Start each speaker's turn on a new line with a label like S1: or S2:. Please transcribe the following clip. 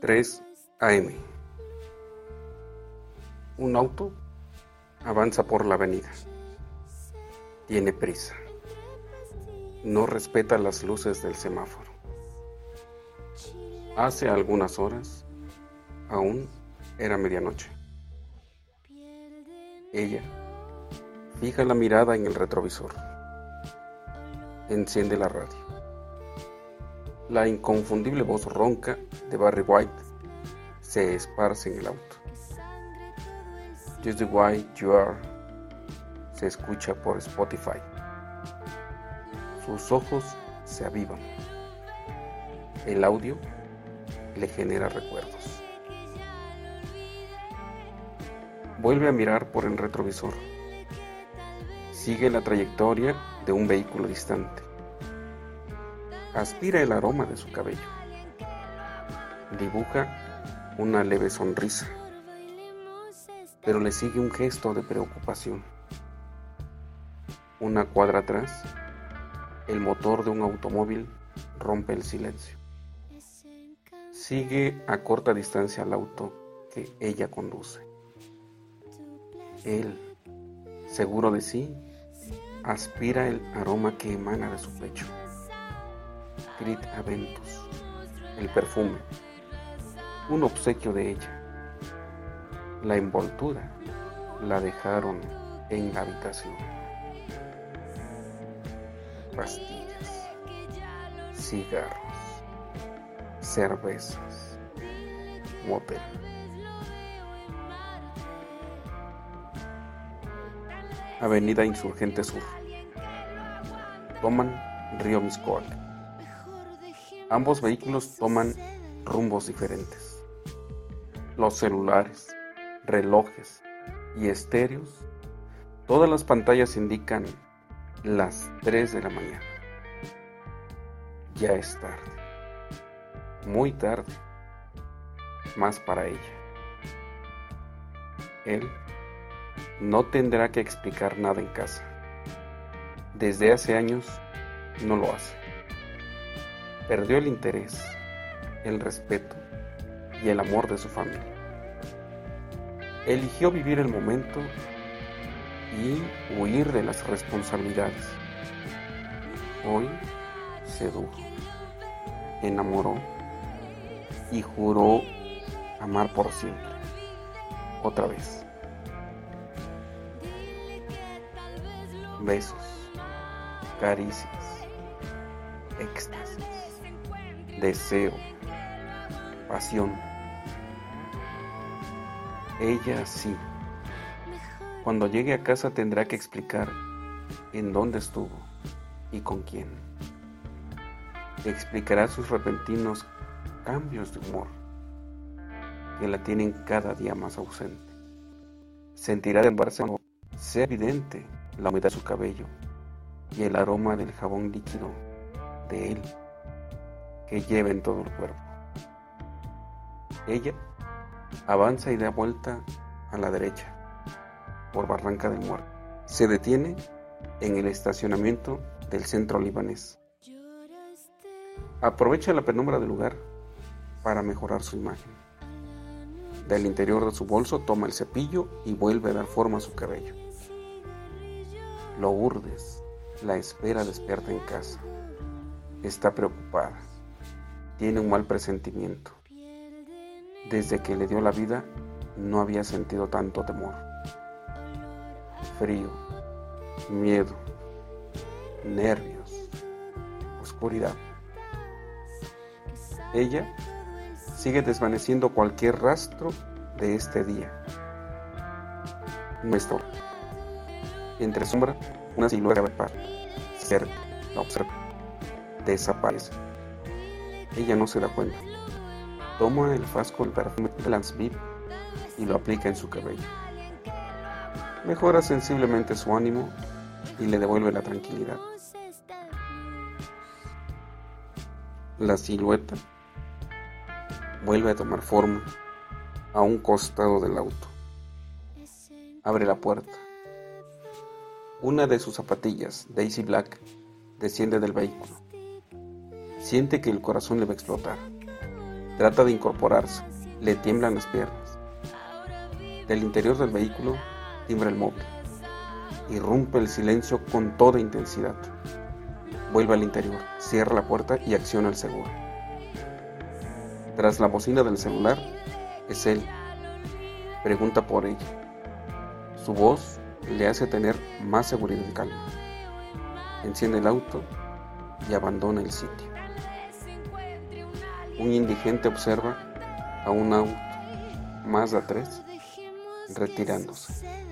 S1: 3 AM. Un auto avanza por la avenida. Tiene prisa. No respeta las luces del semáforo. Hace algunas horas, aún era medianoche. Ella fija la mirada en el retrovisor. Enciende la radio. La inconfundible voz ronca de Barry White se esparce en el auto. Just the way you are se escucha por Spotify. Sus ojos se avivan. El audio le genera recuerdos. Vuelve a mirar por el retrovisor. Sigue la trayectoria de un vehículo distante aspira el aroma de su cabello. Dibuja una leve sonrisa, pero le sigue un gesto de preocupación. Una cuadra atrás, el motor de un automóvil rompe el silencio. Sigue a corta distancia al auto que ella conduce. Él, seguro de sí, aspira el aroma que emana de su pecho. Grit Aventus, el perfume, un obsequio de ella. La envoltura la dejaron en la habitación. Pastillas, cigarros, cervezas, motel. Avenida Insurgente Sur. Toman Río Miscoac. Ambos vehículos toman rumbos diferentes. Los celulares, relojes y estéreos, todas las pantallas indican las 3 de la mañana. Ya es tarde, muy tarde, más para ella. Él no tendrá que explicar nada en casa. Desde hace años no lo hace. Perdió el interés, el respeto y el amor de su familia. Eligió vivir el momento y huir de las responsabilidades. Hoy sedujo, enamoró y juró amar por siempre. Otra vez. Besos, caricias, éxtasis deseo, pasión. Ella sí. Cuando llegue a casa tendrá que explicar en dónde estuvo y con quién. Explicará sus repentinos cambios de humor que la tienen cada día más ausente. Sentirá de embarse sea evidente la humedad de su cabello y el aroma del jabón líquido de él que lleva en todo el cuerpo. Ella avanza y da vuelta a la derecha por Barranca del Muerto. Se detiene en el estacionamiento del centro libanés. Aprovecha la penumbra del lugar para mejorar su imagen. Del interior de su bolso toma el cepillo y vuelve a dar forma a su cabello. Lo urdes, la espera despierta en casa. Está preocupada tiene un mal presentimiento. Desde que le dio la vida, no había sentido tanto temor. Frío, miedo, nervios, oscuridad. Ella sigue desvaneciendo cualquier rastro de este día. Nuestro. Entre sombra, una silueta de par. Cerca, la observa. Desaparece. Ella no se da cuenta. Toma el frasco del perfume Beep y lo aplica en su cabello. Mejora sensiblemente su ánimo y le devuelve la tranquilidad. La silueta vuelve a tomar forma a un costado del auto. Abre la puerta. Una de sus zapatillas, Daisy Black, desciende del vehículo. Siente que el corazón le va a explotar. Trata de incorporarse, le tiemblan las piernas. Del interior del vehículo timbra el móvil. Irrumpe el silencio con toda intensidad. Vuelve al interior, cierra la puerta y acciona el seguro. Tras la bocina del celular, es él. Pregunta por ella. Su voz le hace tener más seguridad y calma. Enciende el auto y abandona el sitio. Un indigente observa a un auto más de tres retirándose.